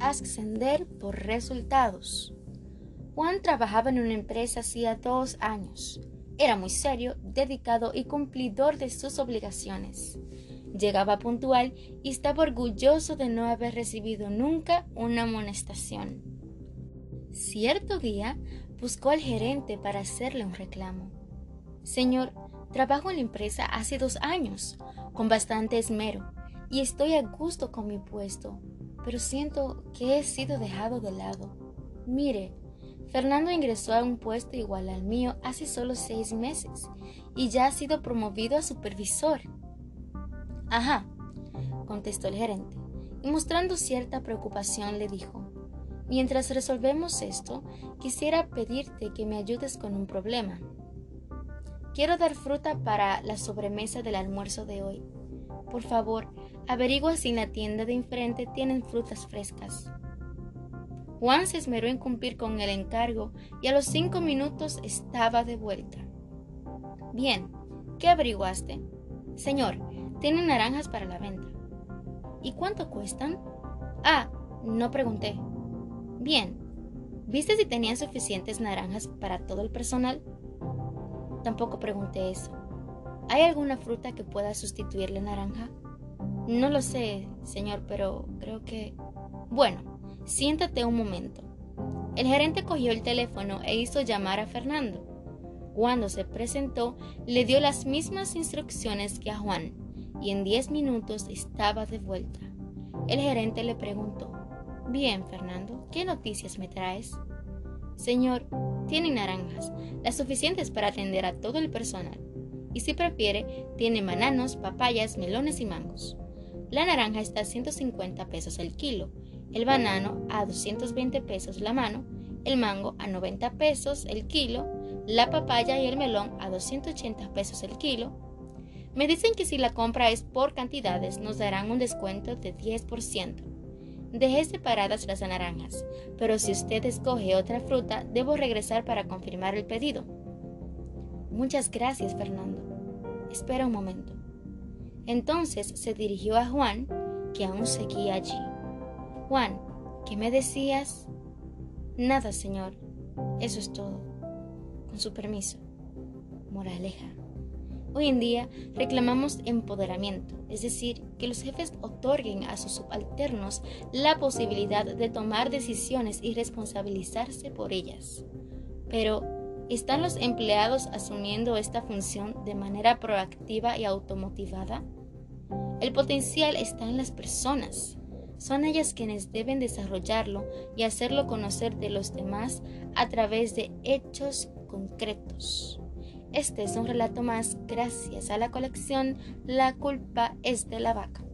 ascender por resultados. Juan trabajaba en una empresa hacía dos años. Era muy serio, dedicado y cumplidor de sus obligaciones. Llegaba puntual y estaba orgulloso de no haber recibido nunca una amonestación. Cierto día buscó al gerente para hacerle un reclamo. Señor, trabajo en la empresa hace dos años, con bastante esmero, y estoy a gusto con mi puesto, pero siento que he sido dejado de lado. Mire, Fernando ingresó a un puesto igual al mío hace solo seis meses y ya ha sido promovido a supervisor. Ajá, contestó el gerente, y mostrando cierta preocupación le dijo, Mientras resolvemos esto, quisiera pedirte que me ayudes con un problema. Quiero dar fruta para la sobremesa del almuerzo de hoy. Por favor, averigua si en la tienda de enfrente tienen frutas frescas. Juan se esmeró en cumplir con el encargo y a los cinco minutos estaba de vuelta. Bien, ¿qué averiguaste? Señor, tienen naranjas para la venta. ¿Y cuánto cuestan? Ah, no pregunté. Bien, ¿viste si tenían suficientes naranjas para todo el personal? Tampoco pregunté eso. ¿Hay alguna fruta que pueda sustituir la naranja? No lo sé, señor, pero creo que... Bueno, siéntate un momento. El gerente cogió el teléfono e hizo llamar a Fernando. Cuando se presentó, le dio las mismas instrucciones que a Juan y en diez minutos estaba de vuelta. El gerente le preguntó, Bien, Fernando, ¿qué noticias me traes? Señor, tiene naranjas, las suficientes para atender a todo el personal. Y si prefiere, tiene bananos, papayas, melones y mangos. La naranja está a 150 pesos el kilo, el banano a 220 pesos la mano, el mango a 90 pesos el kilo, la papaya y el melón a 280 pesos el kilo. Me dicen que si la compra es por cantidades nos darán un descuento de 10%. Dejé separadas las naranjas, pero si usted escoge otra fruta, debo regresar para confirmar el pedido. Muchas gracias, Fernando. Espera un momento. Entonces se dirigió a Juan, que aún seguía allí. Juan, ¿qué me decías? Nada, señor. Eso es todo. Con su permiso. Moraleja. Hoy en día reclamamos empoderamiento, es decir, que los jefes otorguen a sus subalternos la posibilidad de tomar decisiones y responsabilizarse por ellas. Pero, ¿están los empleados asumiendo esta función de manera proactiva y automotivada? El potencial está en las personas. Son ellas quienes deben desarrollarlo y hacerlo conocer de los demás a través de hechos concretos. Este es un relato más gracias a la colección La culpa es de la vaca.